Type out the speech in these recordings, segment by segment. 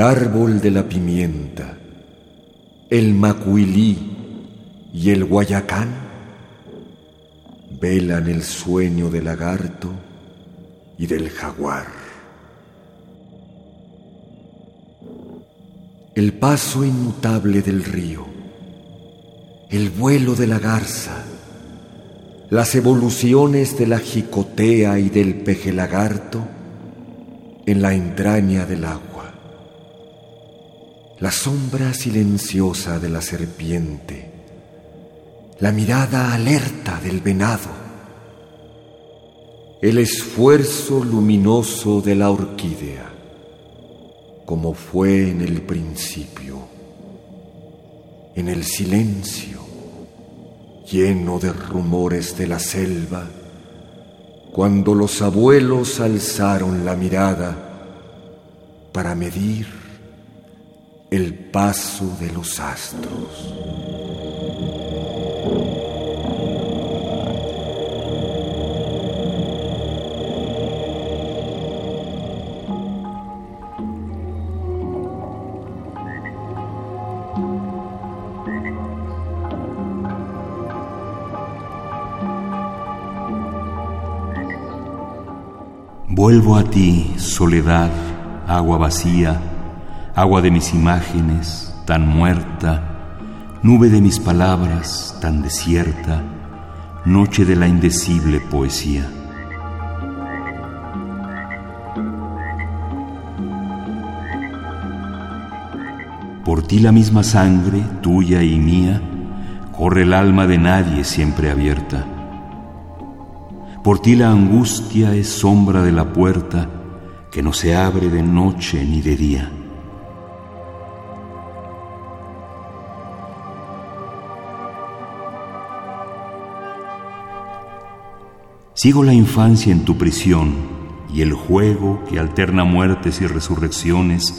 El árbol de la pimienta, el macuilí y el guayacán velan el sueño del lagarto y del jaguar. El paso inmutable del río, el vuelo de la garza, las evoluciones de la jicotea y del peje lagarto en la entraña del agua la sombra silenciosa de la serpiente, la mirada alerta del venado, el esfuerzo luminoso de la orquídea, como fue en el principio, en el silencio lleno de rumores de la selva, cuando los abuelos alzaron la mirada para medir paso de los astros. Vuelvo a ti, soledad, agua vacía, agua de mis imágenes, tan muerta, nube de mis palabras, tan desierta, noche de la indecible poesía. Por ti la misma sangre, tuya y mía, corre el alma de nadie siempre abierta. Por ti la angustia es sombra de la puerta que no se abre de noche ni de día. Sigo la infancia en tu prisión y el juego que alterna muertes y resurrecciones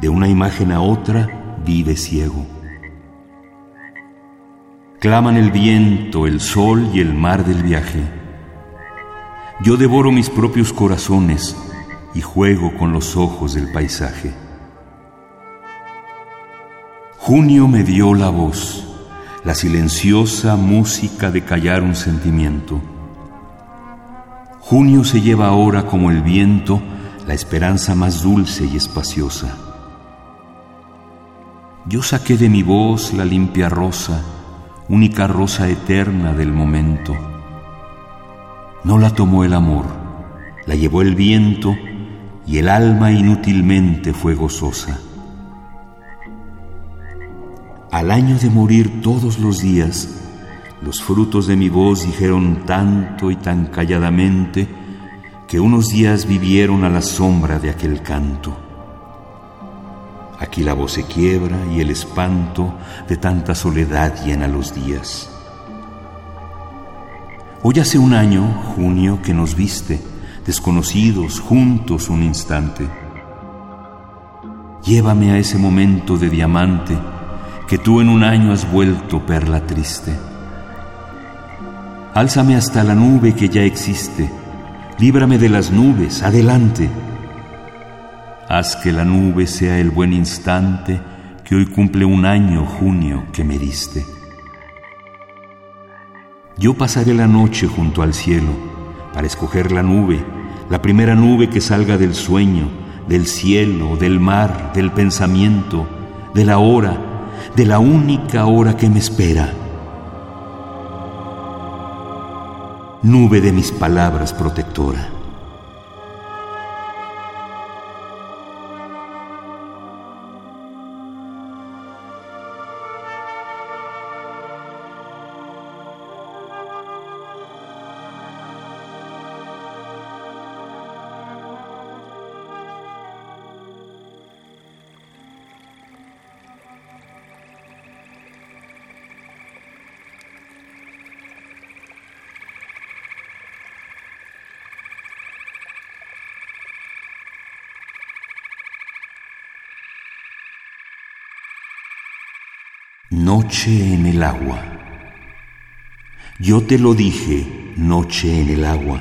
de una imagen a otra vive ciego. Claman el viento, el sol y el mar del viaje. Yo devoro mis propios corazones y juego con los ojos del paisaje. Junio me dio la voz, la silenciosa música de callar un sentimiento. Junio se lleva ahora como el viento la esperanza más dulce y espaciosa. Yo saqué de mi voz la limpia rosa, única rosa eterna del momento. No la tomó el amor, la llevó el viento y el alma inútilmente fue gozosa. Al año de morir todos los días, los frutos de mi voz dijeron tanto y tan calladamente que unos días vivieron a la sombra de aquel canto. Aquí la voz se quiebra y el espanto de tanta soledad llena los días. Hoy hace un año, junio, que nos viste, desconocidos, juntos un instante. Llévame a ese momento de diamante que tú en un año has vuelto perla triste. Álzame hasta la nube que ya existe, líbrame de las nubes, adelante. Haz que la nube sea el buen instante que hoy cumple un año junio que me diste. Yo pasaré la noche junto al cielo para escoger la nube, la primera nube que salga del sueño, del cielo, del mar, del pensamiento, de la hora, de la única hora que me espera. Nube de mis palabras protectora. Noche en el agua. Yo te lo dije, noche en el agua.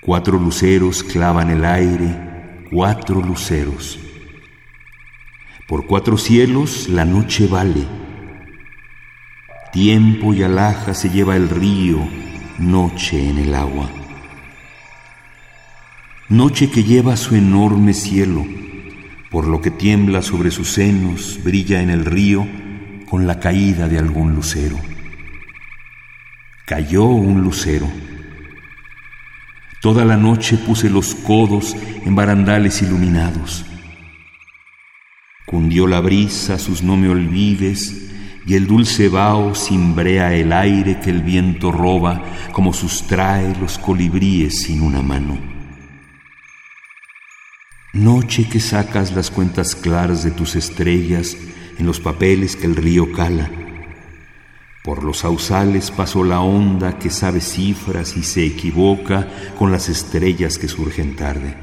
Cuatro luceros clavan el aire, cuatro luceros. Por cuatro cielos la noche vale. Tiempo y alhaja se lleva el río, noche en el agua. Noche que lleva su enorme cielo por lo que tiembla sobre sus senos, brilla en el río con la caída de algún lucero. Cayó un lucero. Toda la noche puse los codos en barandales iluminados. Cundió la brisa, sus no me olvides, y el dulce vaho cimbrea el aire que el viento roba, como sustrae los colibríes sin una mano. Noche que sacas las cuentas claras de tus estrellas en los papeles que el río cala. Por los sausales pasó la onda que sabe cifras y se equivoca con las estrellas que surgen tarde.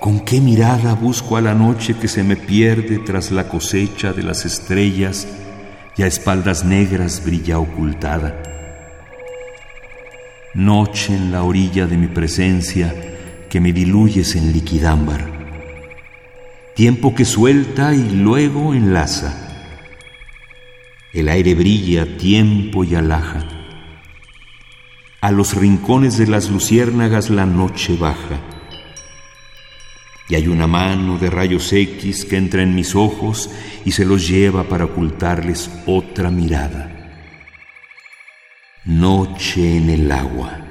¿Con qué mirada busco a la noche que se me pierde tras la cosecha de las estrellas y a espaldas negras brilla ocultada? Noche en la orilla de mi presencia, que me diluyes en liquidámbar, tiempo que suelta y luego enlaza. El aire brilla, tiempo y alhaja. A los rincones de las luciérnagas la noche baja. Y hay una mano de rayos X que entra en mis ojos y se los lleva para ocultarles otra mirada. Noche en el agua.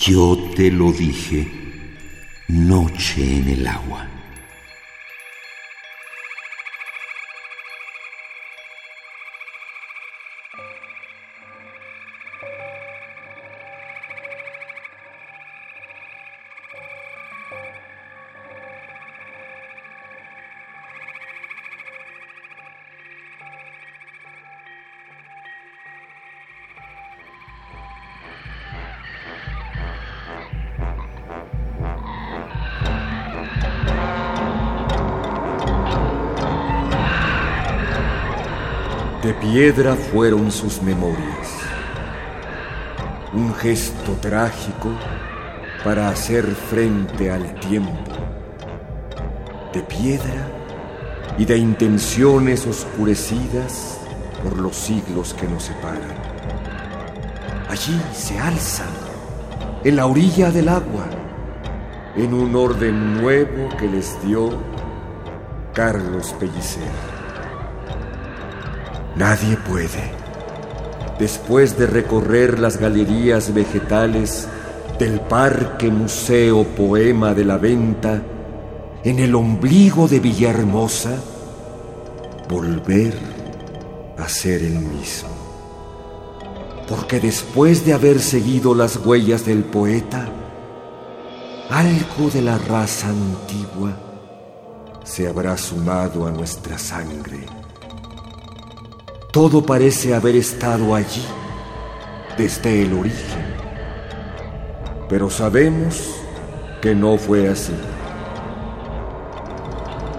Yo te lo dije, noche en el agua. Piedra fueron sus memorias, un gesto trágico para hacer frente al tiempo, de piedra y de intenciones oscurecidas por los siglos que nos separan. Allí se alzan, en la orilla del agua, en un orden nuevo que les dio Carlos Pellicer. Nadie puede, después de recorrer las galerías vegetales del Parque Museo Poema de la Venta, en el ombligo de Villahermosa, volver a ser el mismo. Porque después de haber seguido las huellas del poeta, algo de la raza antigua se habrá sumado a nuestra sangre todo parece haber estado allí desde el origen. Pero sabemos que no fue así.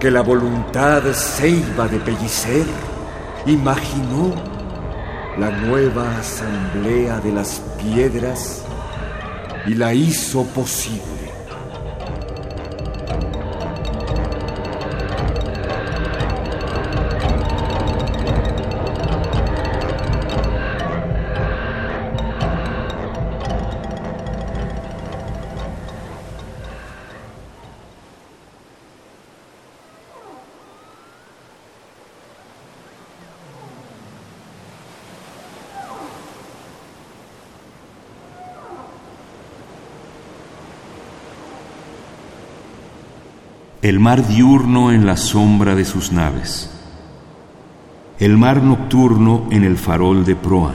Que la voluntad ceiba de Pellicer imaginó la nueva asamblea de las piedras y la hizo posible. El mar diurno en la sombra de sus naves, el mar nocturno en el farol de proa,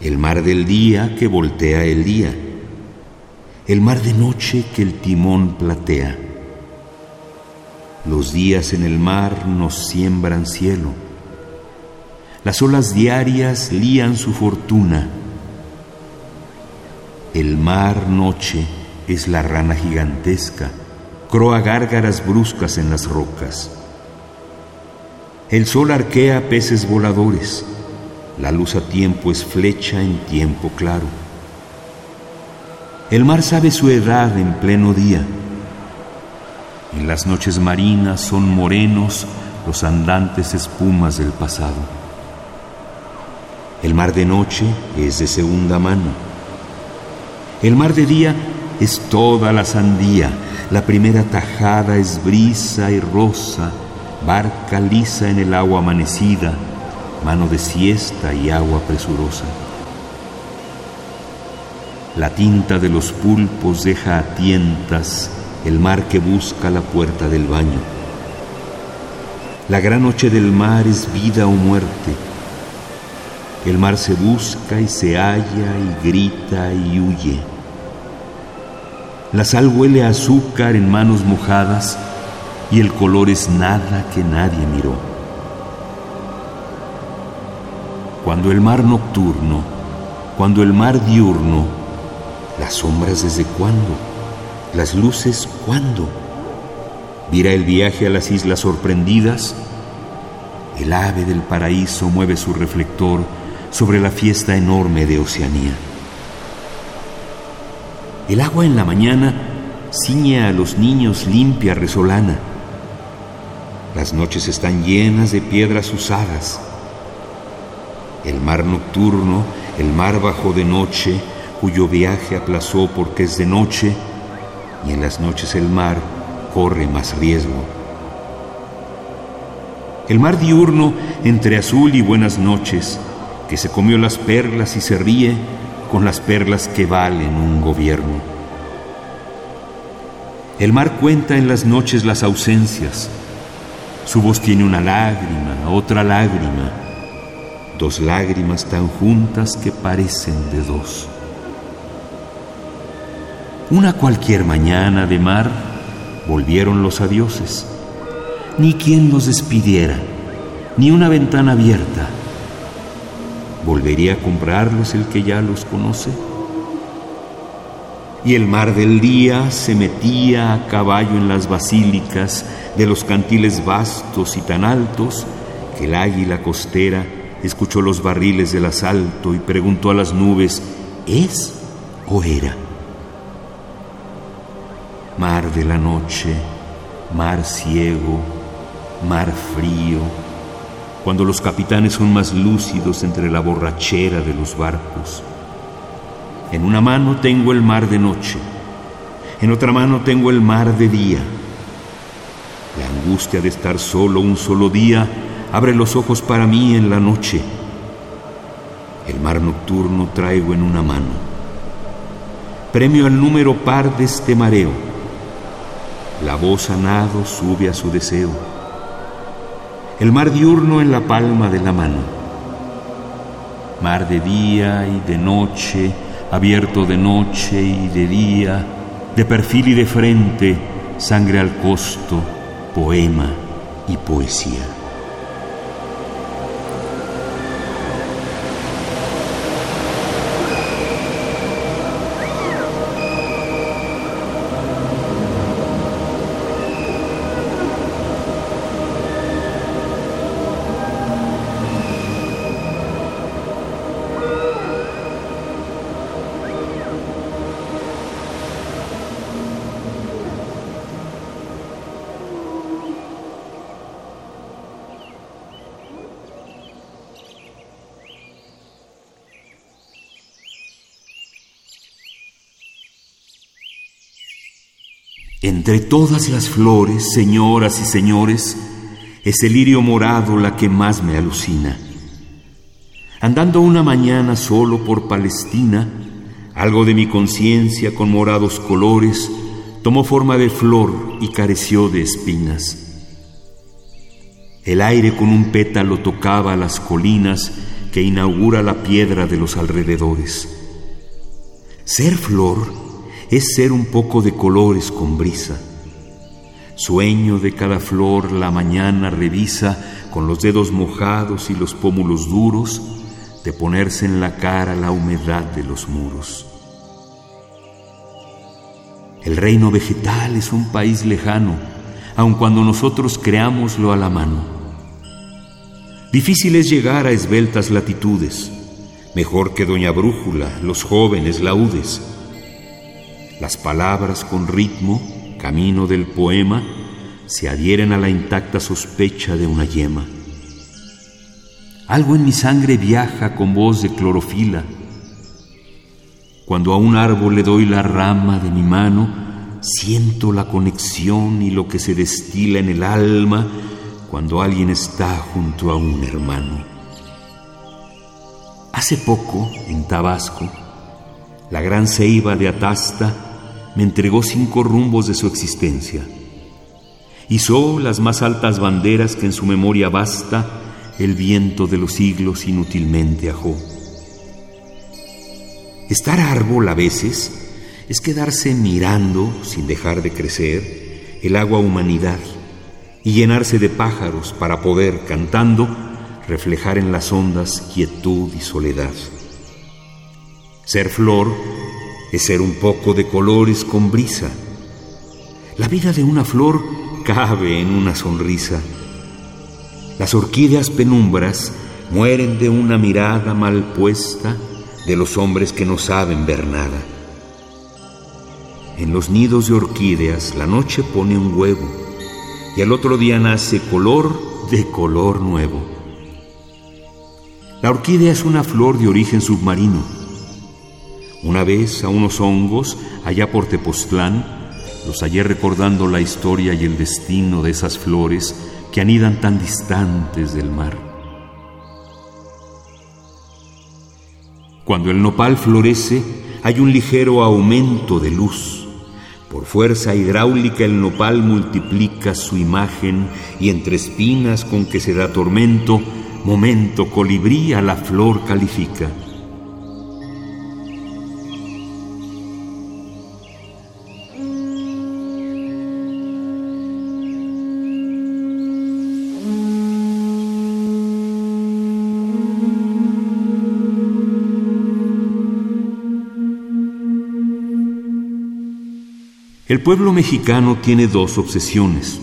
el mar del día que voltea el día, el mar de noche que el timón platea. Los días en el mar nos siembran cielo, las olas diarias lían su fortuna El mar noche es la rana gigantesca, croa gárgaras bruscas en las rocas. El sol arquea peces voladores, la luz a tiempo es flecha en tiempo claro. El mar sabe su edad en pleno día. En las noches marinas son morenos los andantes espumas del pasado. El mar de noche es de segunda mano. El mar de día es toda la sandía. La primera tajada es brisa y rosa, barca lisa en el agua amanecida, mano de siesta y agua presurosa. La tinta de los pulpos deja a tientas el mar que busca la puerta del baño. La gran noche del mar es vida o muerte. El mar se busca y se halla y grita y huye. La sal huele a azúcar en manos mojadas y el color es nada que nadie miró. Cuando el mar nocturno, cuando el mar diurno, las sombras desde cuándo, las luces cuándo, vira el viaje a las islas sorprendidas, el ave del paraíso mueve su reflector sobre la fiesta enorme de Oceanía. El agua en la mañana ciñe a los niños limpia resolana. Las noches están llenas de piedras usadas. El mar nocturno, el mar bajo de noche, cuyo viaje aplazó porque es de noche, y en las noches el mar corre más riesgo. El mar diurno entre azul y buenas noches, que se comió las perlas y se ríe con las perlas que valen un gobierno. El mar cuenta en las noches las ausencias. Su voz tiene una lágrima, otra lágrima, dos lágrimas tan juntas que parecen de dos. Una cualquier mañana de mar volvieron los adioses, ni quien los despidiera, ni una ventana abierta. ¿Volvería a comprarlos el que ya los conoce? Y el mar del día se metía a caballo en las basílicas de los cantiles vastos y tan altos que el águila costera escuchó los barriles del asalto y preguntó a las nubes, ¿es o era? mar de la noche, mar ciego, mar frío, cuando los capitanes son más lúcidos entre la borrachera de los barcos. En una mano tengo el mar de noche, en otra mano tengo el mar de día. La angustia de estar solo un solo día abre los ojos para mí en la noche. El mar nocturno traigo en una mano. Premio al número par de este mareo la voz a nado sube a su deseo. El mar diurno en la palma de la mano. Mar de día y de noche, abierto de noche y de día, de perfil y de frente, sangre al costo, poema y poesía. Entre todas las flores, señoras y señores, es el lirio morado la que más me alucina. Andando una mañana solo por Palestina, algo de mi conciencia con morados colores tomó forma de flor y careció de espinas. El aire con un pétalo tocaba las colinas que inaugura la piedra de los alrededores. Ser flor es ser un poco de colores con brisa. Sueño de cada flor la mañana revisa con los dedos mojados y los pómulos duros de ponerse en la cara la humedad de los muros. El reino vegetal es un país lejano, aun cuando nosotros creámoslo a la mano. Difícil es llegar a esbeltas latitudes, mejor que Doña Brújula, los jóvenes laudes. Las palabras con ritmo, camino del poema, se adhieren a la intacta sospecha de una yema. Algo en mi sangre viaja con voz de clorofila. Cuando a un árbol le doy la rama de mi mano, siento la conexión y lo que se destila en el alma cuando alguien está junto a un hermano. Hace poco, en Tabasco, la gran ceiba de Atasta me entregó cinco rumbos de su existencia. Hizo las más altas banderas que en su memoria basta el viento de los siglos inútilmente ajó. Estar árbol a veces es quedarse mirando, sin dejar de crecer, el agua humanidad y llenarse de pájaros para poder, cantando, reflejar en las ondas quietud y soledad. Ser flor es ser un poco de colores con brisa. La vida de una flor cabe en una sonrisa las orquídeas penumbras mueren de una mirada mal puesta de los hombres que no saben ver nada. En los nidos de orquídeas la noche pone un huevo y al otro día nace color de color nuevo. La orquídea es una flor de origen submarino. Una vez a unos hongos, allá por Tepoztlán, los hallé recordando la historia y el destino de esas flores que anidan tan distantes del mar. Cuando el nopal florece, hay un ligero aumento de luz. Por fuerza hidráulica el nopal multiplica su imagen y entre espinas con que se da tormento, momento colibrí a la flor califica. El pueblo mexicano tiene dos obsesiones,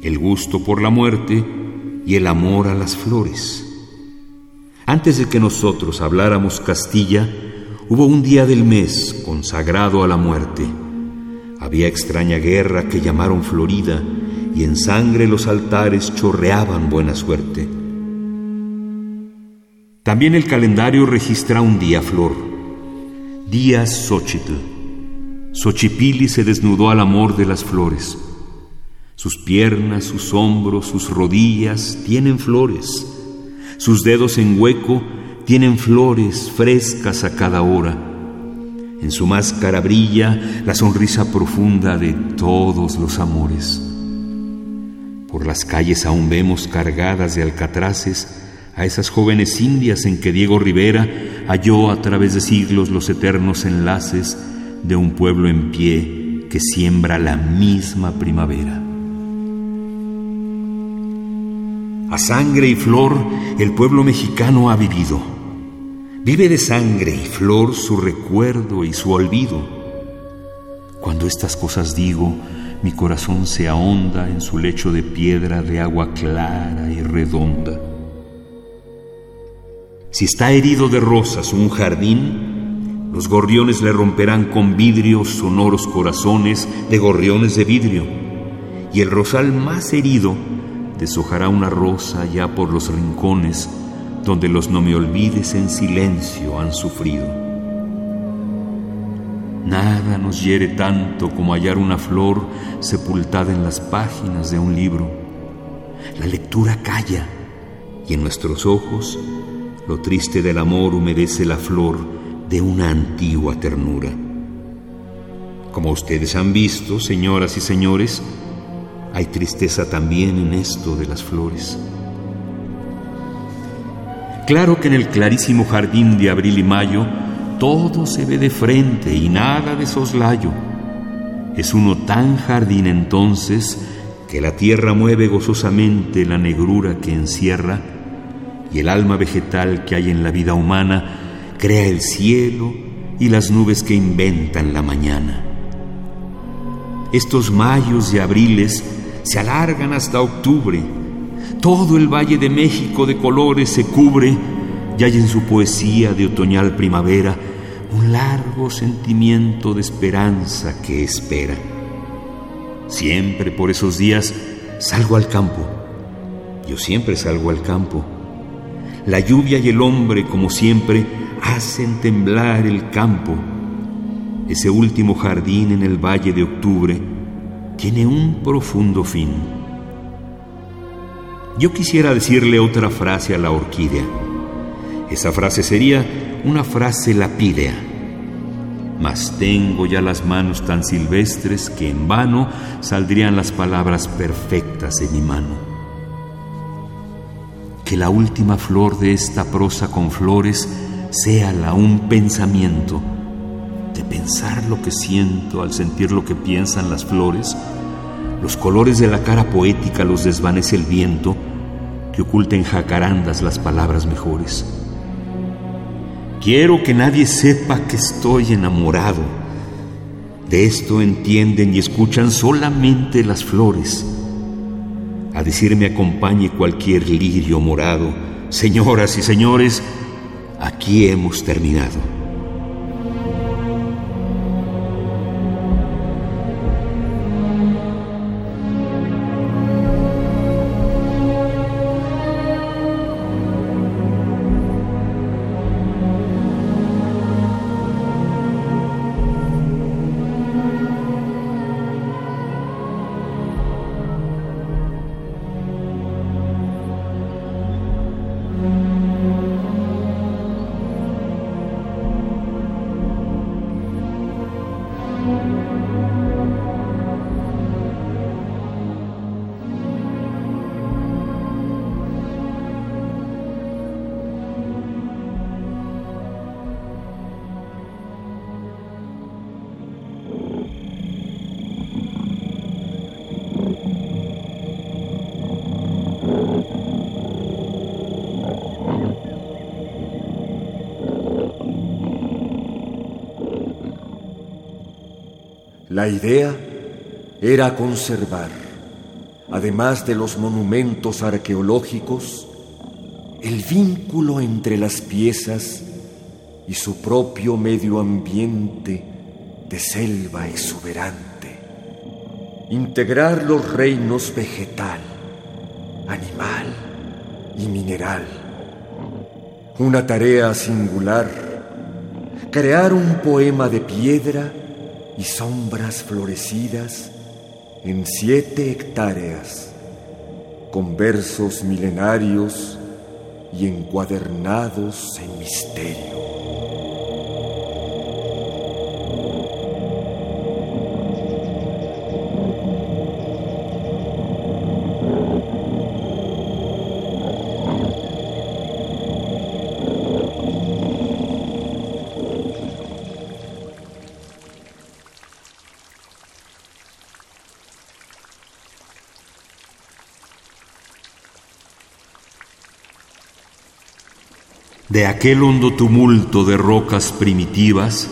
el gusto por la muerte y el amor a las flores. Antes de que nosotros habláramos Castilla, hubo un día del mes consagrado a la muerte. Había extraña guerra que llamaron Florida y en sangre los altares chorreaban buena suerte. También el calendario registra un día flor, Días Xochitl Xochipili se desnudó al amor de las flores. Sus piernas, sus hombros, sus rodillas tienen flores. Sus dedos en hueco tienen flores frescas a cada hora. En su máscara brilla la sonrisa profunda de todos los amores. Por las calles aún vemos cargadas de alcatraces a esas jóvenes indias en que Diego Rivera halló a través de siglos los eternos enlaces de un pueblo en pie que siembra la misma primavera. A sangre y flor el pueblo mexicano ha vivido. Vive de sangre y flor su recuerdo y su olvido. Cuando estas cosas digo, mi corazón se ahonda en su lecho de piedra de agua clara y redonda. Si está herido de rosas un jardín, los gorriones le romperán con vidrios sonoros corazones de gorriones de vidrio, y el rosal más herido deshojará una rosa ya por los rincones donde los no me olvides en silencio han sufrido. Nada nos hiere tanto como hallar una flor sepultada en las páginas de un libro. La lectura calla y en nuestros ojos lo triste del amor humedece la flor de una antigua ternura. Como ustedes han visto, señoras y señores, hay tristeza también en esto de las flores. Claro que en el clarísimo jardín de abril y mayo todo se ve de frente y nada de soslayo. Es uno tan jardín entonces que la tierra mueve gozosamente la negrura que encierra y el alma vegetal que hay en la vida humana crea el cielo y las nubes que inventan la mañana. Estos mayos y abriles se alargan hasta octubre. Todo el Valle de México de colores se cubre y hay en su poesía de otoñal primavera un largo sentimiento de esperanza que espera. Siempre por esos días salgo al campo. Yo siempre salgo al campo. La lluvia y el hombre, como siempre, hacen temblar el campo. Ese último jardín en el valle de octubre tiene un profundo fin. Yo quisiera decirle otra frase a la orquídea. Esa frase sería una frase lapídea. Mas tengo ya las manos tan silvestres que en vano saldrían las palabras perfectas de mi mano. Que la última flor de esta prosa con flores sea la un pensamiento, de pensar lo que siento al sentir lo que piensan las flores, los colores de la cara poética los desvanece el viento, que oculten jacarandas las palabras mejores. Quiero que nadie sepa que estoy enamorado. De esto entienden y escuchan solamente las flores. A decirme acompañe cualquier lirio morado. Señoras y señores, aquí hemos terminado. Idea era conservar, además de los monumentos arqueológicos, el vínculo entre las piezas y su propio medio ambiente de selva exuberante. Integrar los reinos vegetal, animal y mineral. Una tarea singular, crear un poema de piedra y sombras florecidas en siete hectáreas, con versos milenarios y encuadernados en misterio. De aquel hondo tumulto de rocas primitivas,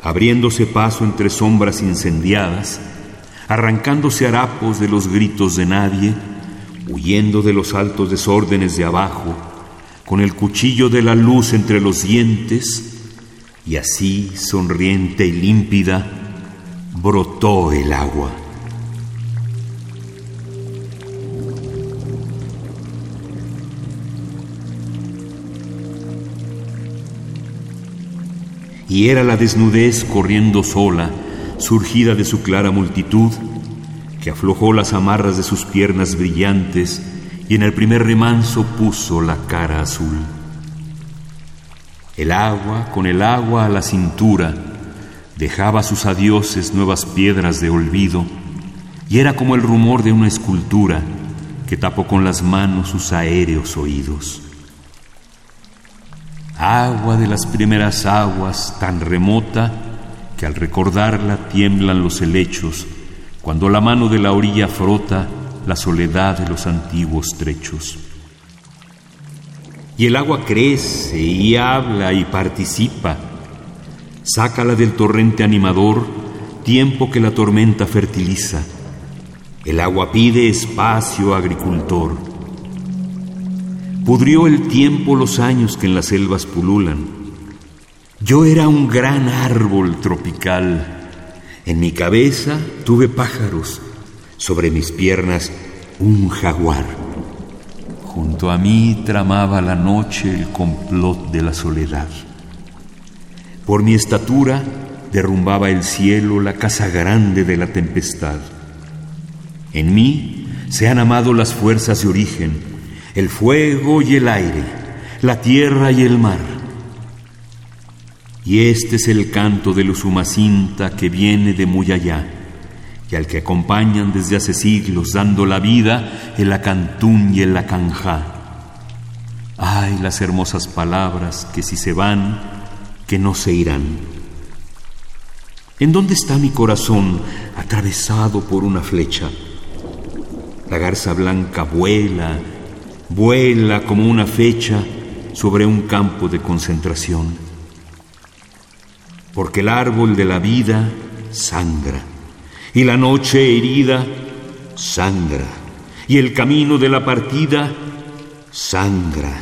abriéndose paso entre sombras incendiadas, arrancándose harapos de los gritos de nadie, huyendo de los altos desórdenes de abajo, con el cuchillo de la luz entre los dientes, y así, sonriente y límpida, brotó el agua. Y era la desnudez corriendo sola, surgida de su clara multitud, que aflojó las amarras de sus piernas brillantes y en el primer remanso puso la cara azul. El agua, con el agua a la cintura, dejaba sus adioses nuevas piedras de olvido, y era como el rumor de una escultura que tapó con las manos sus aéreos oídos agua de las primeras aguas, tan remota que al recordarla tiemblan los helechos, cuando la mano de la orilla frota la soledad de los antiguos trechos. Y el agua crece y habla y participa, sácala del torrente animador tiempo que la tormenta fertiliza. El agua pide espacio, agricultor. Pudrió el tiempo los años que en las selvas pululan. Yo era un gran árbol tropical. En mi cabeza tuve pájaros, sobre mis piernas un jaguar. Junto a mí tramaba la noche el complot de la soledad. Por mi estatura derrumbaba el cielo la casa grande de la tempestad. En mí se han amado las fuerzas de origen, el fuego y el aire, la tierra y el mar. Y este es el canto de los Umacinta que viene de muy allá, y al que acompañan desde hace siglos dando la vida el acantún y el acanjá. Ay, las hermosas palabras que si se van, que no se irán. ¿En dónde está mi corazón atravesado por una flecha? La garza blanca vuela, vuela como una fecha sobre un campo de concentración porque el árbol de la vida sangra, y la noche herida sangra, y el camino de la partida sangra,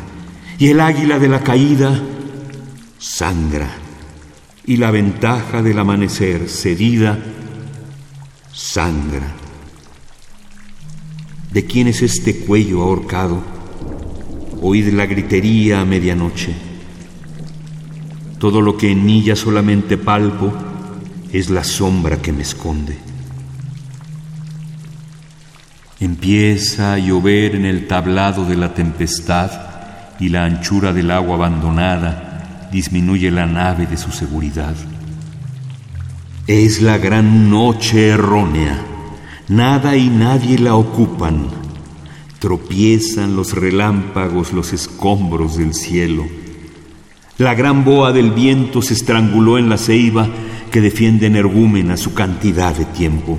y el águila de la caída sangra, y la ventaja del amanecer cedida sangra. ¿De quién es este cuello ahorcado? Oíd la gritería a medianoche todo lo que en mí ya solamente palpo es la sombra que me esconde. Empieza a llover en el tablado de la tempestad y la anchura del agua abandonada disminuye la nave de su seguridad. Es la gran noche errónea, nada y nadie la ocupan, tropiezan los relámpagos, los escombros del cielo la gran boa del viento se estranguló en la ceiba que defiende energúmena su cantidad de tiempo.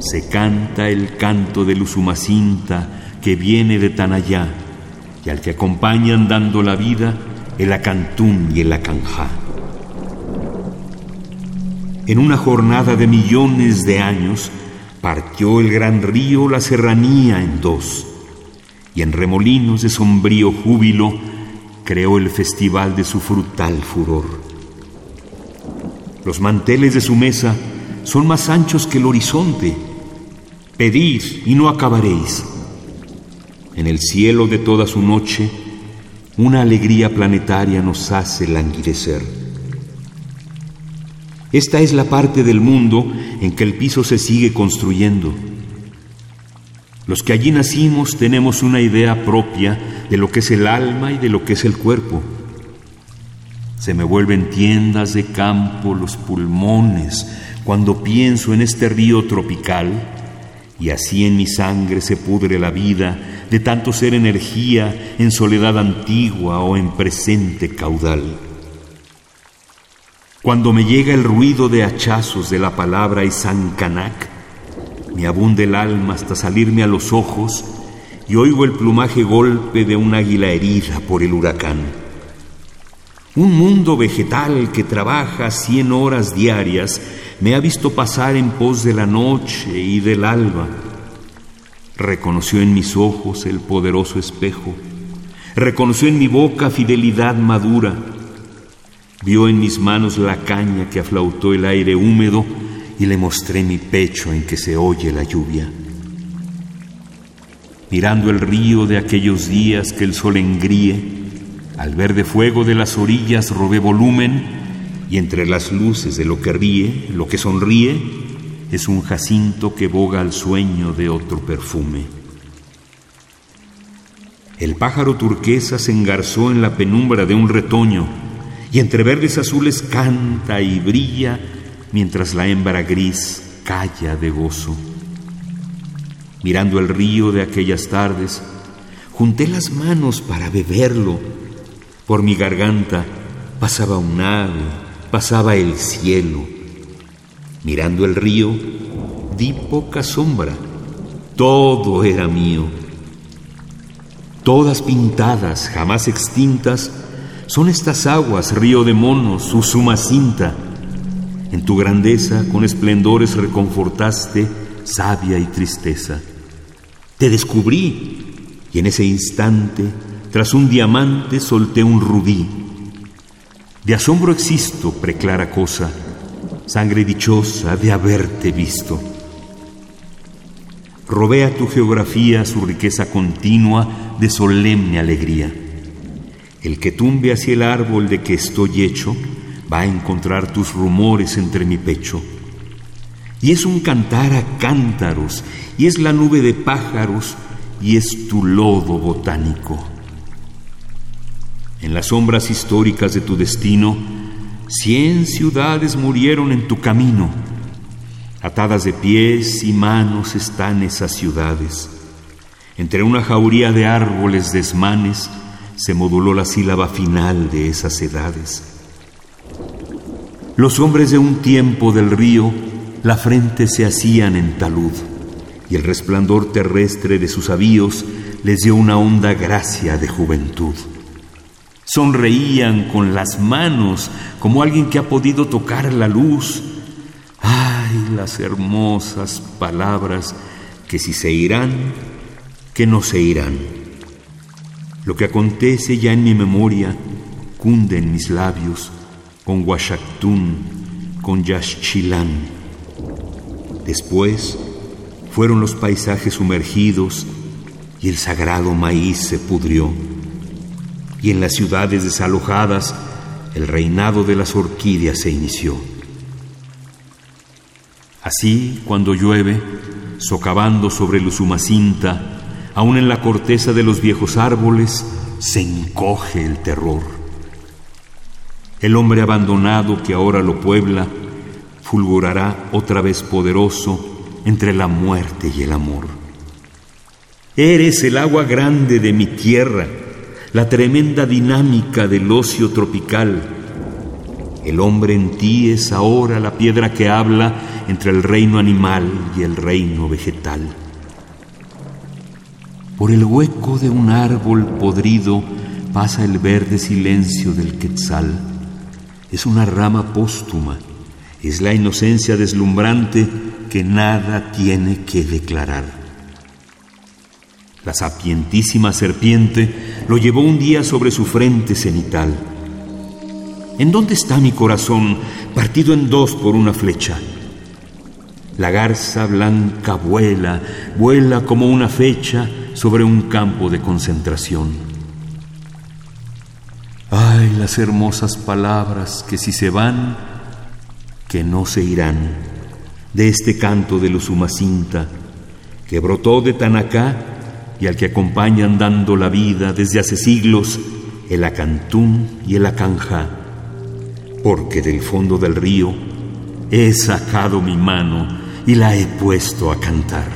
Se canta el canto de Luzumacinta que viene de tan allá y al que acompañan dando la vida el acantún y el acanjá. En una jornada de millones de años partió el gran río la serranía en dos y en remolinos de sombrío júbilo creó el festival de su frutal furor. Los manteles de su mesa son más anchos que el horizonte. Pedid y no acabaréis. En el cielo de toda su noche, una alegría planetaria nos hace languidecer. Esta es la parte del mundo en que el piso se sigue construyendo los que allí nacimos tenemos una idea propia de lo que es el alma y de lo que es el cuerpo. Se me vuelven tiendas de campo los pulmones cuando pienso en este río tropical y así en mi sangre se pudre la vida de tanto ser energía en soledad antigua o en presente caudal. Cuando me llega el ruido de hachazos de la palabra Isancanac, me abunde el alma hasta salirme a los ojos y oigo el plumaje golpe de un águila herida por el huracán. Un mundo vegetal que trabaja cien horas diarias me ha visto pasar en pos de la noche y del alba. Reconoció en mis ojos el poderoso espejo, reconoció en mi boca fidelidad madura, vio en mis manos la caña que aflautó el aire húmedo y le mostré mi pecho en que se oye la lluvia. Mirando el río de aquellos días que el sol engríe, al verde fuego de las orillas robé volumen y entre las luces de lo que ríe, lo que sonríe, es un jacinto que boga al sueño de otro perfume. El pájaro turquesa se engarzó en la penumbra de un retoño y entre verdes azules canta y brilla mientras la hembra gris calla de gozo. Mirando el río de aquellas tardes, junté las manos para beberlo. Por mi garganta pasaba un ave, pasaba el cielo. Mirando el río, di poca sombra, todo era mío. Todas pintadas, jamás extintas, son estas aguas, río de monos, su suma cinta En tu grandeza con esplendores reconfortaste sabia y tristeza. Te descubrí y en ese instante, tras un diamante, solté un rubí. De asombro existo, preclara cosa, sangre dichosa de haberte visto. Robé a tu geografía su riqueza continua de solemne alegría. El que tumbe hacia el árbol de que estoy hecho, va a encontrar tus rumores entre mi pecho. Y es un cantar a cántaros, y es la nube de pájaros, y es tu lodo botánico. En las sombras históricas de tu destino, cien ciudades murieron en tu camino. Atadas de pies y manos están esas ciudades. Entre una jauría de árboles desmanes se moduló la sílaba final de esas edades. Los hombres de un tiempo del río, la frente se hacían en talud, y el resplandor terrestre de sus avíos les dio una honda gracia de juventud. Sonreían con las manos como alguien que ha podido tocar la luz. ¡Ay, las hermosas palabras que si se irán, que no se irán! Lo que acontece ya en mi memoria cunde en mis labios con Huachaktún, con Yaxchilán. Después fueron los paisajes sumergidos y el sagrado maíz se pudrió. Y en las ciudades desalojadas el reinado de las orquídeas se inició. Así, cuando llueve, socavando sobre Luzumacinta, aún en la corteza de los viejos árboles, se encoge el terror. El hombre abandonado que ahora lo puebla fulgurará otra vez poderoso entre la muerte y el amor. Eres el agua grande de mi tierra, la tremenda dinámica del ocio tropical. El hombre en ti es ahora la piedra que habla entre el reino animal y el reino vegetal. Por el hueco de un árbol podrido pasa el verde silencio del quetzal es una rama póstuma, es la inocencia deslumbrante que nada tiene que declarar. La sapientísima serpiente lo llevó un día sobre su frente cenital. ¿En dónde está mi corazón partido en dos por una flecha? La garza blanca vuela, vuela como una fecha sobre un campo de concentración. Ay, las hermosas palabras que si se van, que no se irán, de este canto de los Umacinta, que brotó de Tanacá y al que acompañan dando la vida desde hace siglos el Acantún y el Acanja, porque del fondo del río he sacado mi mano y la he puesto a cantar.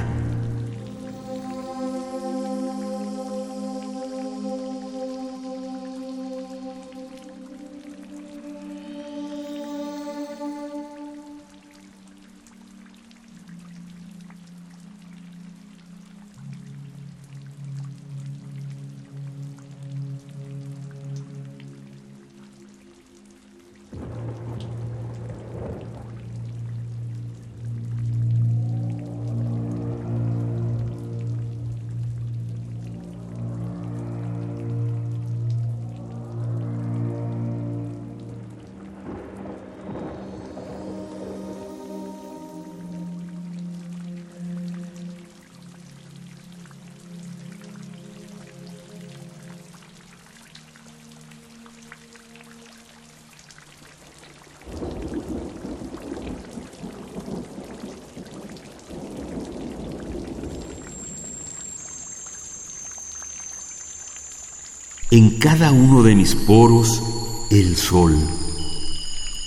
En cada uno de mis poros el sol.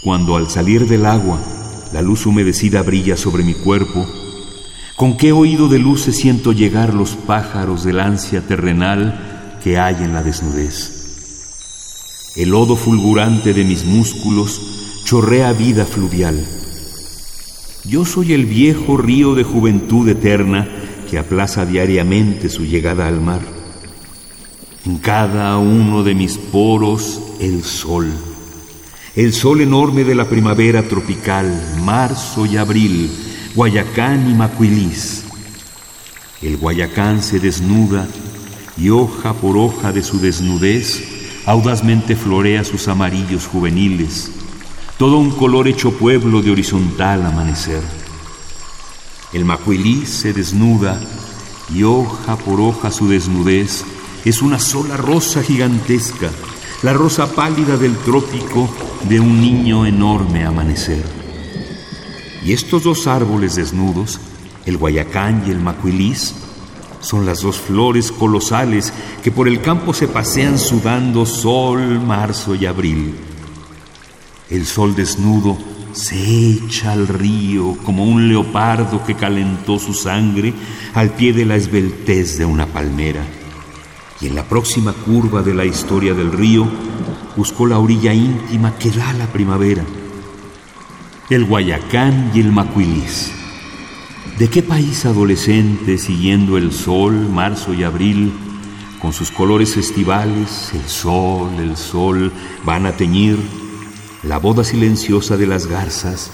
Cuando al salir del agua la luz humedecida brilla sobre mi cuerpo, con qué oído de luz se siento llegar los pájaros del ansia terrenal que hay en la desnudez. El lodo fulgurante de mis músculos chorrea vida fluvial. Yo soy el viejo río de juventud eterna que aplaza diariamente su llegada al mar en cada uno de mis poros el sol, el sol enorme de la primavera tropical, marzo y abril, Guayacán y Macuilís. El Guayacán se desnuda y hoja por hoja de su desnudez audazmente florea sus amarillos juveniles, todo un color hecho pueblo de horizontal amanecer. El macuilí se desnuda y hoja por hoja su desnudez es una sola rosa gigantesca, la rosa pálida del trópico de un niño enorme amanecer. Y estos dos árboles desnudos, el guayacán y el macuilís, son las dos flores colosales que por el campo se pasean sudando sol, marzo y abril. El sol desnudo se echa al río como un leopardo que calentó su sangre al pie de la esbeltez de una palmera. Y en la próxima curva de la historia del río buscó la orilla íntima que da la primavera. El Guayacán y el Macuilís ¿De qué país adolescente, siguiendo el sol, marzo y abril, con sus colores festivales, el sol, el sol, van a teñir la boda silenciosa de las garzas,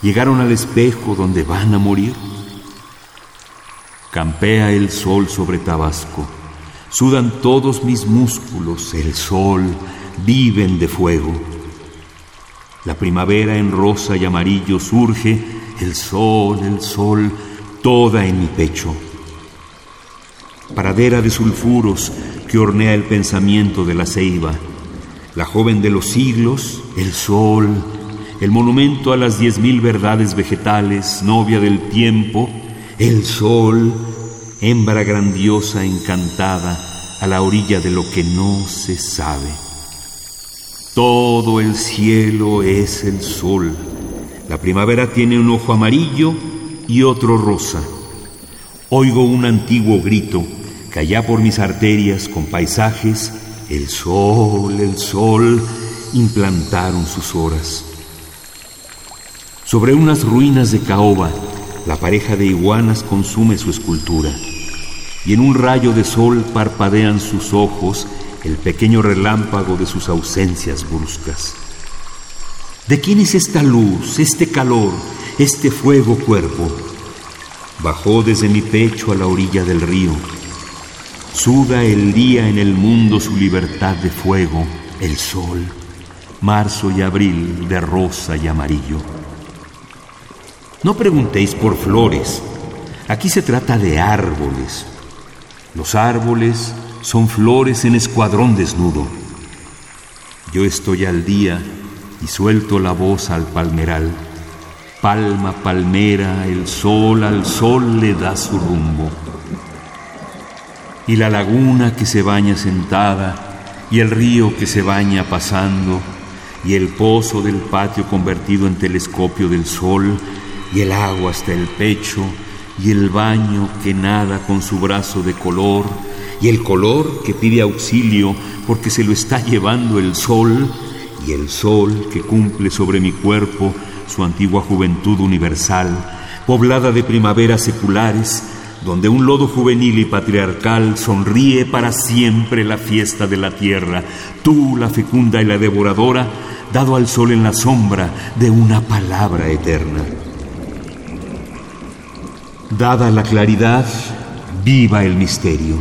llegaron al espejo donde van a morir? Campea el sol sobre Tabasco, sudan todos mis músculos, el sol, viven de fuego. La primavera en rosa y amarillo surge el sol, el sol, toda en mi pecho. Paradera de sulfuros que hornea el pensamiento de la ceiba, la joven de los siglos, el sol, el monumento a las diez mil verdades vegetales, novia del tiempo, el sol, hembra grandiosa encantada a la orilla de lo que no se sabe. Todo el cielo es el sol la primavera tiene un ojo amarillo y otro rosa. Oigo un antiguo grito que allá por mis arterias con paisajes, el sol, el sol, implantaron sus horas. Sobre unas ruinas de caoba, la pareja de iguanas consume su escultura, y en un rayo de sol parpadean sus ojos el pequeño relámpago de sus ausencias bruscas. ¿De quién es esta luz, este calor, este fuego cuerpo? Bajó desde mi pecho a la orilla del río. Suda el día en el mundo su libertad de fuego, el sol, marzo y abril de rosa y amarillo. No preguntéis por flores, aquí se trata de árboles. Los árboles son flores en escuadrón desnudo. Yo estoy al día y suelto la voz al palmeral. Palma, palmera, el sol al sol le da su rumbo. Y la laguna que se baña sentada, y el río que se baña pasando, y el pozo del patio convertido en telescopio del sol, y el agua hasta el pecho, y el baño que nada con su brazo de color, y el color que pide auxilio porque se lo está llevando el sol, y el sol que cumple sobre mi cuerpo su antigua juventud universal, poblada de primaveras seculares, donde un lodo juvenil y patriarcal sonríe para siempre la fiesta de la tierra, tú la fecunda y la devoradora, dado al sol en la sombra de una palabra eterna. Dada la claridad, viva el misterio.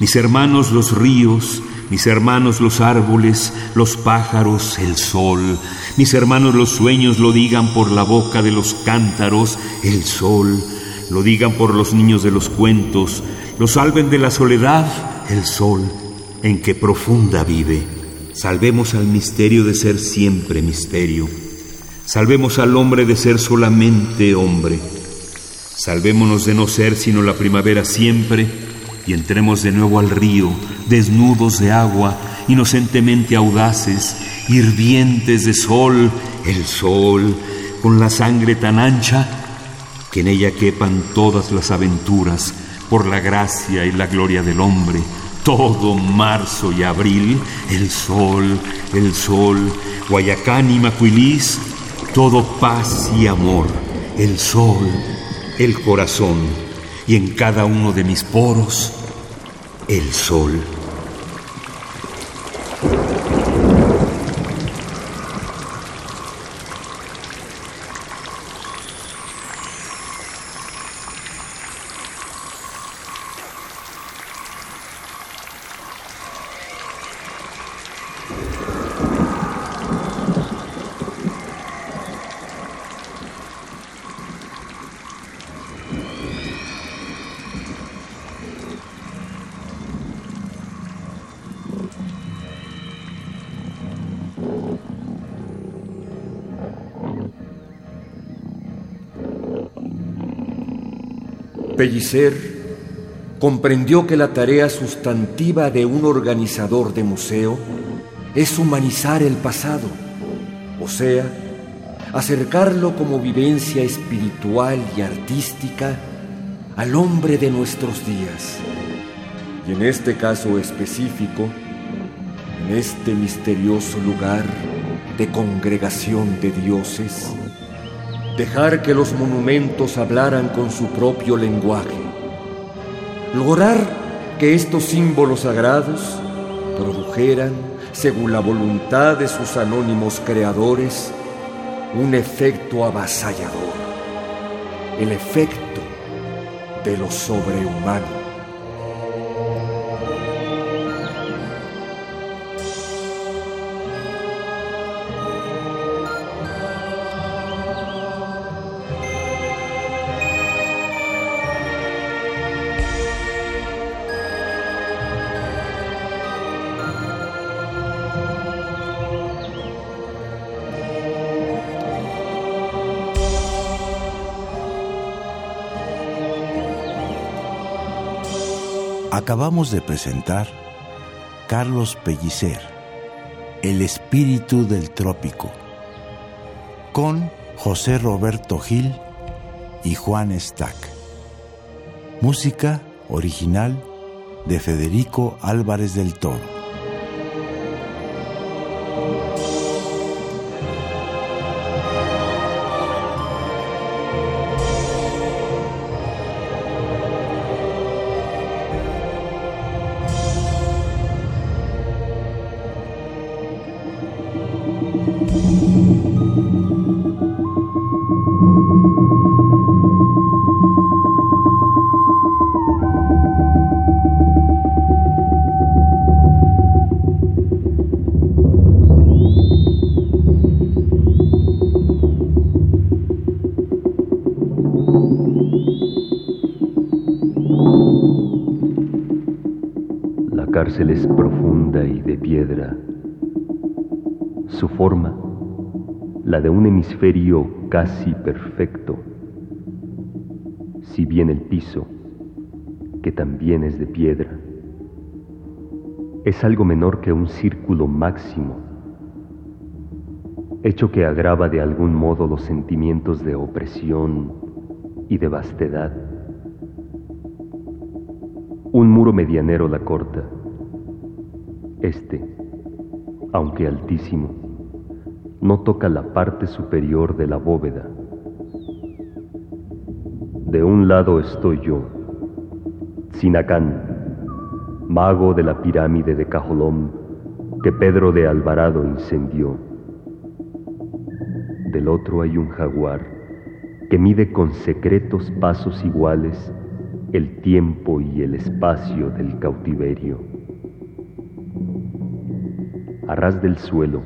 Mis hermanos los ríos, mis hermanos los árboles, los pájaros, el sol, mis hermanos los sueños lo digan por la boca de los cántaros, el sol, lo digan por los niños de los cuentos, lo salven de la soledad, el sol, en que profunda vive. Salvemos al misterio de ser siempre misterio. Salvemos al hombre de ser solamente hombre. Salvémonos de no ser sino la primavera siempre y entremos de nuevo al río, desnudos de agua, inocentemente audaces, hirvientes de sol, el sol, con la sangre tan ancha que en ella quepan todas las aventuras por la gracia y la gloria del hombre. Todo marzo y abril, el sol, el sol, Guayacán y Macuilís, todo paz y amor, el sol, el corazón y en cada uno de mis poros el sol. Pellicer comprendió que la tarea sustantiva de un organizador de museo es humanizar el pasado, o sea, acercarlo como vivencia espiritual y artística al hombre de nuestros días. Y en este caso específico, en este misterioso lugar de congregación de dioses, dejar que los monumentos hablaran con su propio lenguaje, lograr que estos símbolos sagrados produjeran, según la voluntad de sus anónimos creadores, un efecto avasallador, el efecto de lo sobrehumano. Acabamos de presentar Carlos Pellicer, El espíritu del trópico, con José Roberto Gil y Juan Stack. Música original de Federico Álvarez del Toro. Casi perfecto, si bien el piso, que también es de piedra, es algo menor que un círculo máximo, hecho que agrava de algún modo los sentimientos de opresión y de vastedad. Un muro medianero la corta, este, aunque altísimo, no toca la parte superior de la bóveda. De un lado estoy yo, Sinacán, mago de la pirámide de Cajolón que Pedro de Alvarado incendió. Del otro hay un jaguar que mide con secretos pasos iguales el tiempo y el espacio del cautiverio a ras del suelo,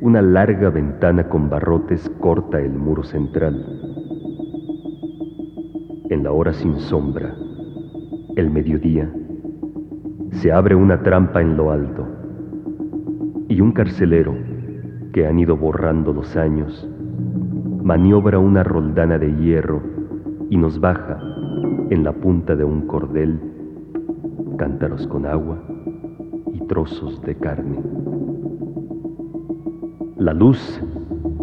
una larga ventana con barrotes corta el muro central. En la hora sin sombra, el mediodía, se abre una trampa en lo alto y un carcelero que han ido borrando los años maniobra una roldana de hierro y nos baja en la punta de un cordel cántaros con agua trozos de carne. La luz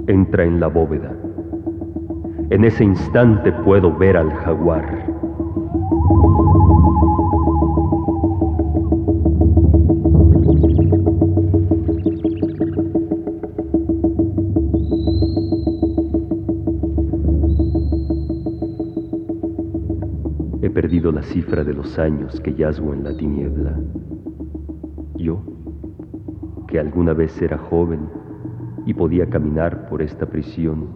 entra en la bóveda. En ese instante puedo ver al jaguar. He perdido la cifra de los años que yazgo en la tiniebla. Yo, que alguna vez era joven y podía caminar por esta prisión,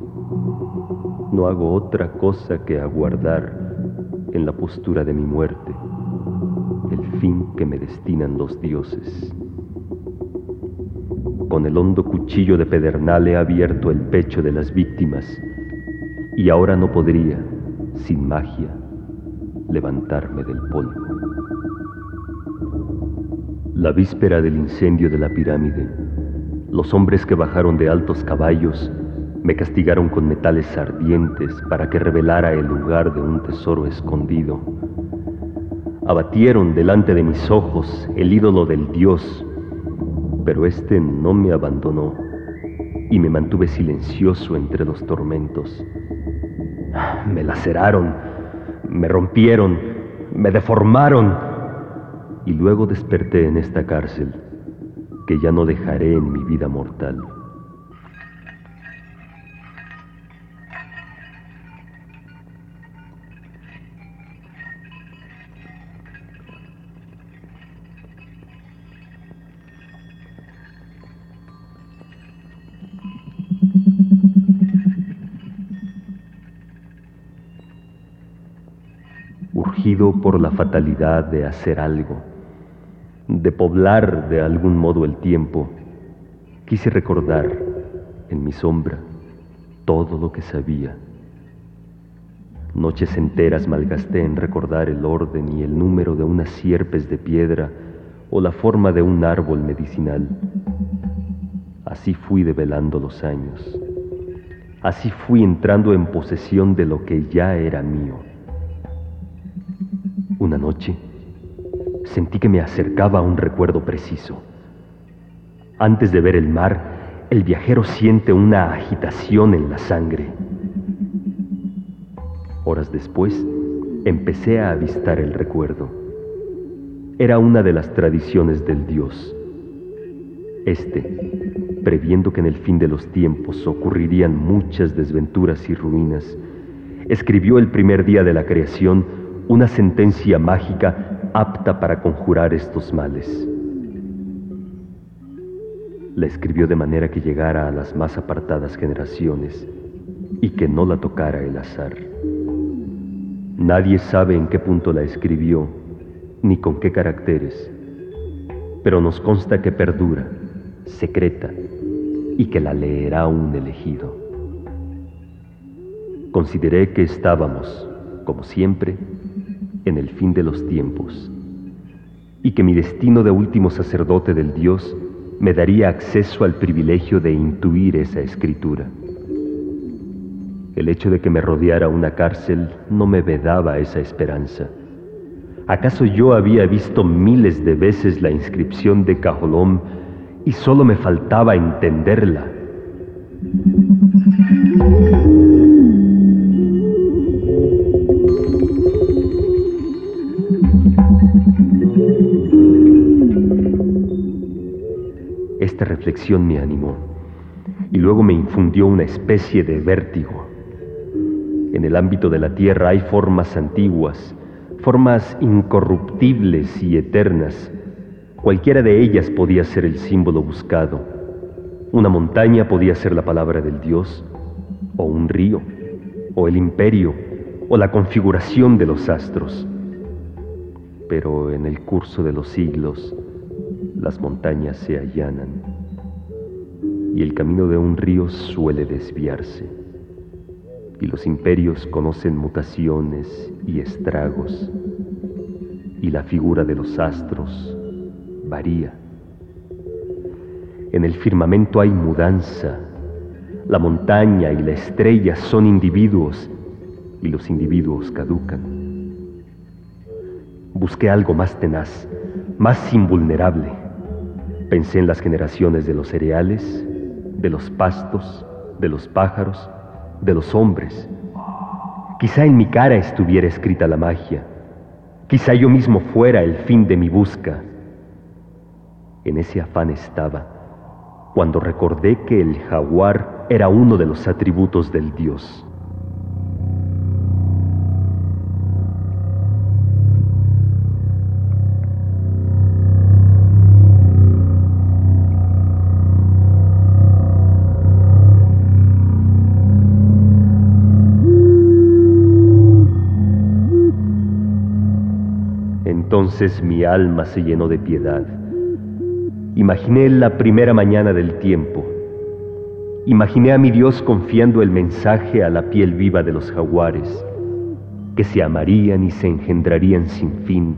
no hago otra cosa que aguardar en la postura de mi muerte el fin que me destinan los dioses. Con el hondo cuchillo de pedernal he abierto el pecho de las víctimas y ahora no podría, sin magia, levantarme del polvo. La víspera del incendio de la pirámide, Los hombres que bajaron de altos caballos me castigaron con metales ardientes para que revelara el lugar de un tesoro escondido. Abatieron delante de mis ojos el ídolo del Dios, pero éste no me abandonó y me mantuve silencioso entre los tormentos. Me laceraron, me rompieron, me deformaron y luego desperté en esta cárcel que ya no dejaré en mi vida mortal. urgido por la fatalidad de hacer algo, de poblar de algún modo el tiempo, quise recordar en mi sombra todo lo que sabía. Noches enteras malgasté en recordar el orden y el número de unas sierpes de piedra o la forma de un árbol medicinal. Así fui develando los años. Así fui entrando en posesión de lo que ya era mío. Una noche sentí que me acercaba a un recuerdo preciso. Antes de ver el mar, el viajero siente una agitación en la sangre. Horas después, empecé a avistar el recuerdo. Era una de las tradiciones del Dios. Este, previendo que en el fin de los tiempos ocurrirían muchas desventuras y ruinas, escribió el primer día de la creación una sentencia mágica apta para conjurar estos males. La escribió de manera que llegara a las más apartadas generaciones y que no la tocara el azar. Nadie sabe en qué punto la escribió ni con qué caracteres, pero nos consta que perdura, secreta, y que la leerá un elegido. Consideré que estábamos, como siempre, en el fin de los tiempos, y que mi destino de último sacerdote del Dios me daría acceso al privilegio de intuir esa escritura. El hecho de que me rodeara una cárcel no me vedaba esa esperanza. ¿Acaso yo había visto miles de veces la inscripción de Cajolón y solo me faltaba entenderla? Esta reflexión me animó y luego me infundió una especie de vértigo. En el ámbito de la tierra hay formas antiguas, formas incorruptibles y eternas. Cualquiera de ellas podía ser el símbolo buscado. Una montaña podía ser la palabra del Dios, o un río, o el imperio, o la configuración de los astros. Pero en el curso de los siglos, las montañas se allanan y el camino de un río suele desviarse y los imperios conocen mutaciones y estragos y la figura de los astros varía. En el firmamento hay mudanza, la montaña y la estrella son individuos y los individuos caducan. Busqué algo más tenaz, más invulnerable Pensé en las generaciones de los cereales, de los pastos, de los pájaros, de los hombres. Quizá en mi cara estuviera escrita la magia. Quizá yo mismo fuera el fin de mi busca. En ese afán estaba cuando recordé que el jaguar era uno de los atributos del dios. Entonces mi alma se llenó de piedad. Imaginé la primera mañana del tiempo. Imaginé a mi Dios confiando el mensaje a la piel viva de los jaguares, que se amarían y se engendrarían sin fin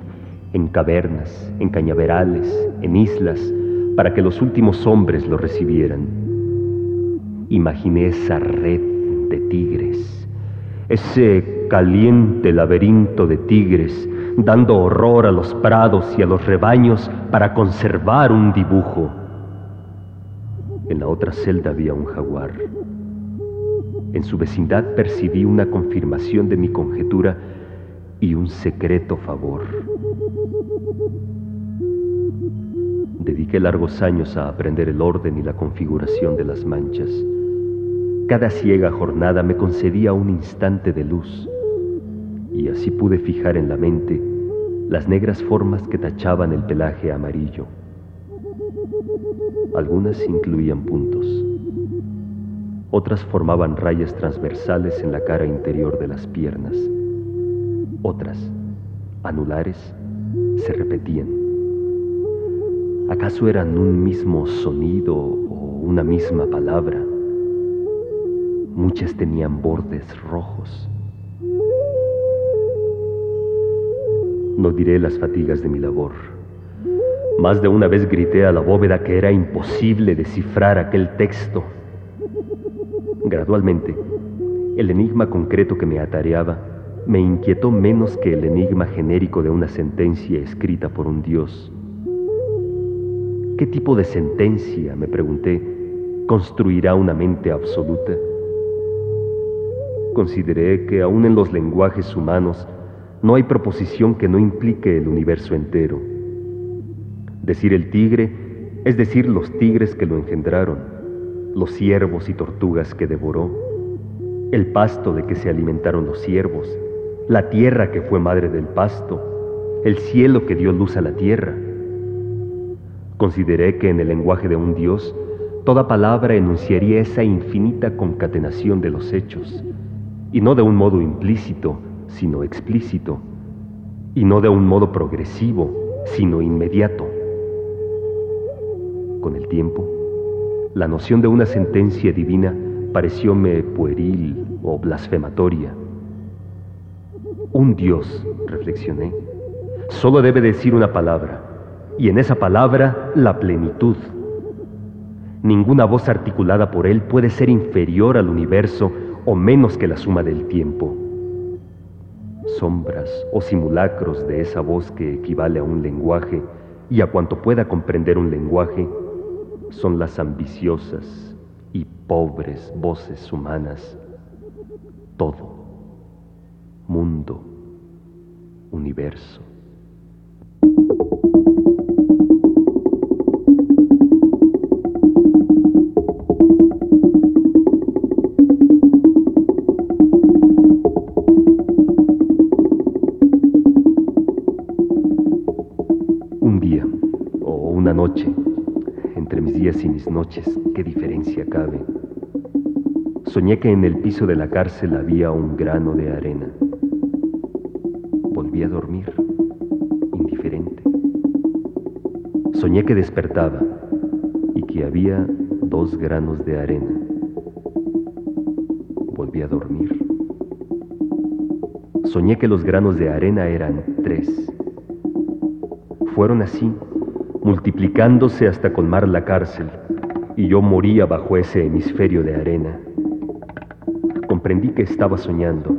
en cavernas, en cañaverales, en islas, para que los últimos hombres lo recibieran. Imaginé esa red de tigres, ese caliente laberinto de tigres dando horror a los prados y a los rebaños para conservar un dibujo. En la otra celda había un jaguar. En su vecindad percibí una confirmación de mi conjetura y un secreto favor. Dediqué largos años a aprender el orden y la configuración de las manchas. Cada ciega jornada me concedía un instante de luz y así pude fijar en la mente las negras formas que tachaban el pelaje amarillo. Algunas incluían puntos, otras formaban rayas transversales en la cara interior de las piernas, otras, anulares, se repetían. ¿Acaso eran un mismo sonido o una misma palabra? Muchas tenían bordes rojos. No diré las fatigas de mi labor. Más de una vez grité a la bóveda que era imposible descifrar aquel texto. Gradualmente, el enigma concreto que me atareaba me inquietó menos que el enigma genérico de una sentencia escrita por un dios. ¿Qué tipo de sentencia, me pregunté, construirá una mente absoluta? Consideré que aún en los lenguajes humanos no hay proposición que no implique el universo entero. Decir el tigre es decir los tigres que lo engendraron, los ciervos y tortugas que devoró, el pasto de que se alimentaron los ciervos, la tierra que fue madre del pasto, el cielo que dio luz a la tierra. Consideré que en el lenguaje de un Dios, toda palabra enunciaría esa infinita concatenación de los hechos, y no de un modo implícito, sino explícito, y no de un modo progresivo, sino inmediato. Con el tiempo, la noción de una sentencia divina parecióme pueril o blasfematoria. Un Dios, reflexioné, solo debe decir una palabra, y en esa palabra la plenitud. Ninguna voz articulada por él puede ser inferior al universo o menos que la suma del tiempo sombras o simulacros de esa voz que equivale a un lenguaje y a cuanto pueda comprender un lenguaje, son las ambiciosas y pobres voces humanas. Todo, mundo, universo. Y mis noches, qué diferencia cabe. Soñé que en el piso de la cárcel había un grano de arena. Volví a dormir, indiferente. Soñé que despertaba y que había dos granos de arena. Volví a dormir. Soñé que los granos de arena eran tres. Fueron así multiplicándose hasta colmar la cárcel, y yo moría bajo ese hemisferio de arena. Comprendí que estaba soñando.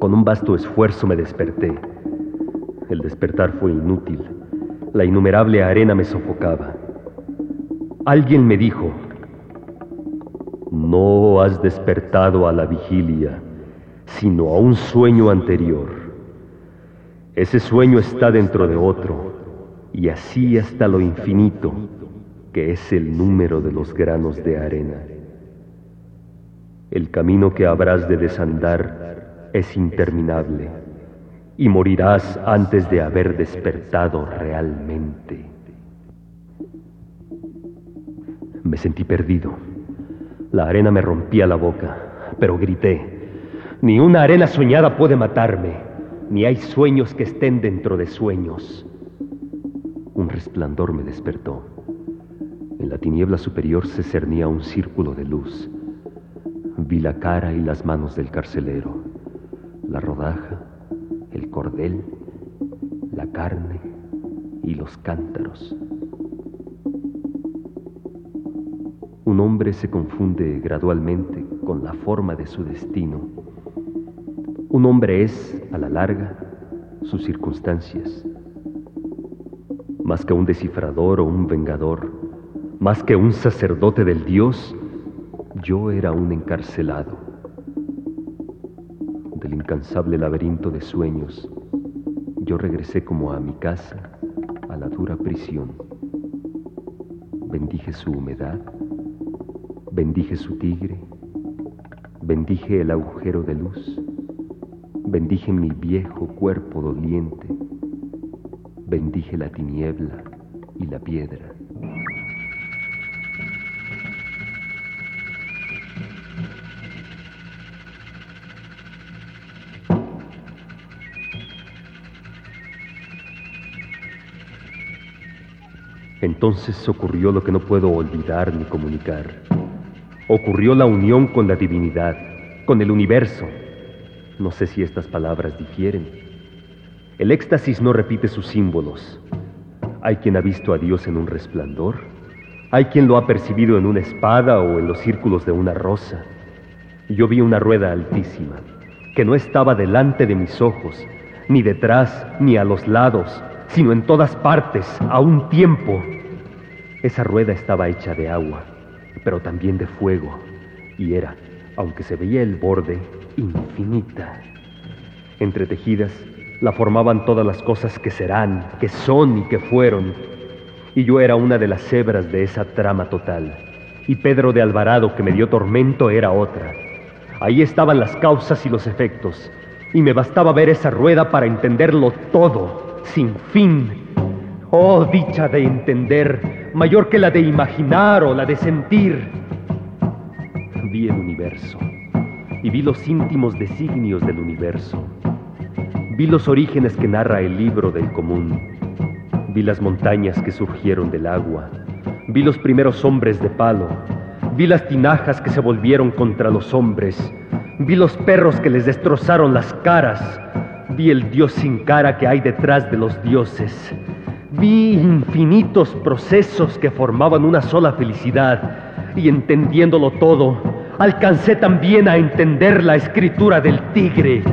Con un vasto esfuerzo me desperté. El despertar fue inútil. La innumerable arena me sofocaba. Alguien me dijo, no has despertado a la vigilia, sino a un sueño anterior. Ese sueño está dentro de otro y así hasta lo infinito, que es el número de los granos de arena. El camino que habrás de desandar es interminable y morirás antes de haber despertado realmente. Me sentí perdido. La arena me rompía la boca, pero grité, ni una arena soñada puede matarme, ni hay sueños que estén dentro de sueños. Un resplandor me despertó. En la tiniebla superior se cernía un círculo de luz. Vi la cara y las manos del carcelero, la rodaja, el cordel, la carne y los cántaros. un hombre se confunde gradualmente con la forma de su destino. Un hombre es, a la larga, sus circunstancias. Más que un descifrador o un vengador, más que un sacerdote del Dios, yo era un encarcelado. Del incansable laberinto de sueños, yo regresé como a mi casa, a la dura prisión. Bendije su humedad, bendije su tigre, bendije el agujero de luz, bendije mi viejo cuerpo doliente, bendije la tiniebla y la piedra. Entonces ocurrió lo que no puedo olvidar ni comunicar. Ocurrió la unión con la divinidad, con el universo. No sé si estas palabras difieren. El éxtasis no repite sus símbolos. Hay quien ha visto a Dios en un resplandor. Hay quien lo ha percibido en una espada o en los círculos de una rosa. Yo vi una rueda altísima, que no estaba delante de mis ojos, ni detrás, ni a los lados, sino en todas partes, a un tiempo. Esa rueda estaba hecha de agua, pero también de fuego, y era, aunque se veía el borde, infinita. Entretejidas, la formaban todas las cosas que serán, que son y que fueron. Y yo era una de las hebras de esa trama total. Y Pedro de Alvarado, que me dio tormento, era otra. Ahí estaban las causas y los efectos. Y me bastaba ver esa rueda para entenderlo todo sin fin. Oh, dicha de entender, mayor que la de imaginar o la de sentir. Vi el universo y vi los íntimos designios del universo. Vi los orígenes que narra el libro del común. Vi las montañas que surgieron del agua. Vi los primeros hombres de palo. Vi las tinajas que se volvieron contra los hombres. Vi los perros que les destrozaron las caras. Vi el Dios sin cara que hay detrás de los dioses. Vi infinitos procesos que formaban una sola felicidad. Y entendiéndolo todo, alcancé también a entender la escritura del tigre.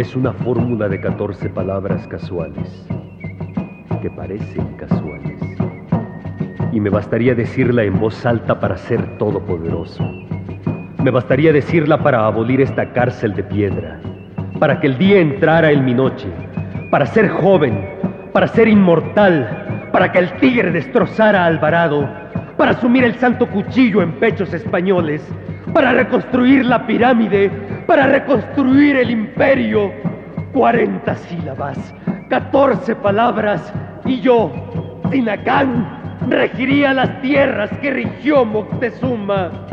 Es una fórmula de 14 palabras casuales, que parecen casuales. Y me bastaría decirla en voz alta para ser todopoderoso. Me bastaría decirla para abolir esta cárcel de piedra, para que el día entrara en mi noche, para ser joven, para ser inmortal, para que el tigre destrozara a Alvarado, para asumir el santo cuchillo en pechos españoles, para reconstruir la pirámide, para reconstruir el imperio. Cuarenta sílabas, catorce palabras, y yo, Sinacán, regiría las tierras que rigió Moctezuma.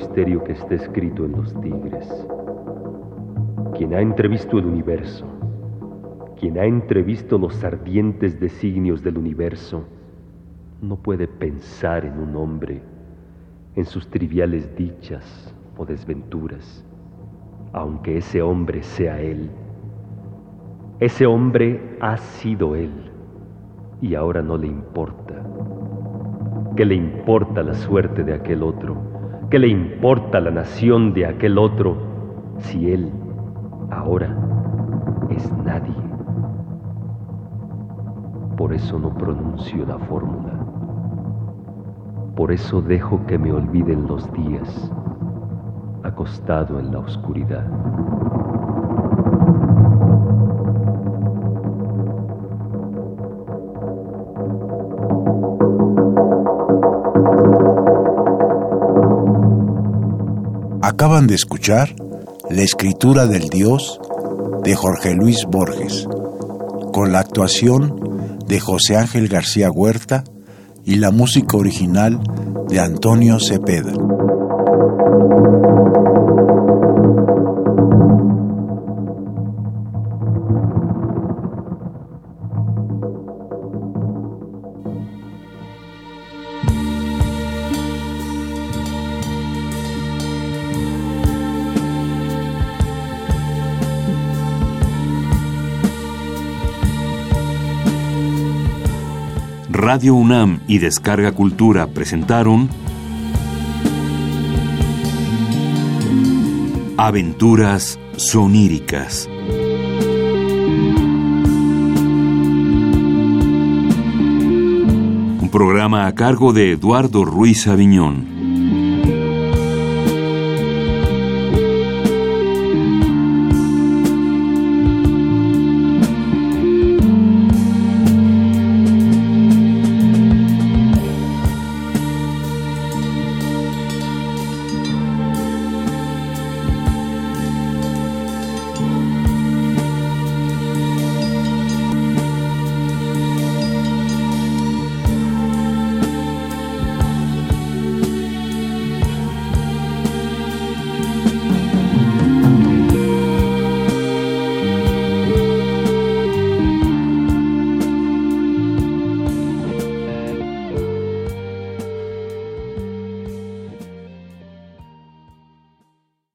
Misterio que está escrito en los tigres. Quien ha entrevisto el universo, quien ha entrevisto los ardientes designios del universo, no puede pensar en un hombre, en sus triviales dichas o desventuras, aunque ese hombre sea él. Ese hombre ha sido él y ahora no le importa. ¿Qué le importa la suerte de aquel otro? ¿Qué le importa la nación de aquel otro si él ahora es nadie? Por eso no pronuncio la fórmula. Por eso dejo que me olviden los días, acostado en la oscuridad. Acaban de escuchar La escritura del Dios de Jorge Luis Borges, con la actuación de José Ángel García Huerta y la música original de Antonio Cepeda. Radio UNAM y Descarga Cultura presentaron Aventuras soníricas. Un programa a cargo de Eduardo Ruiz Aviñón.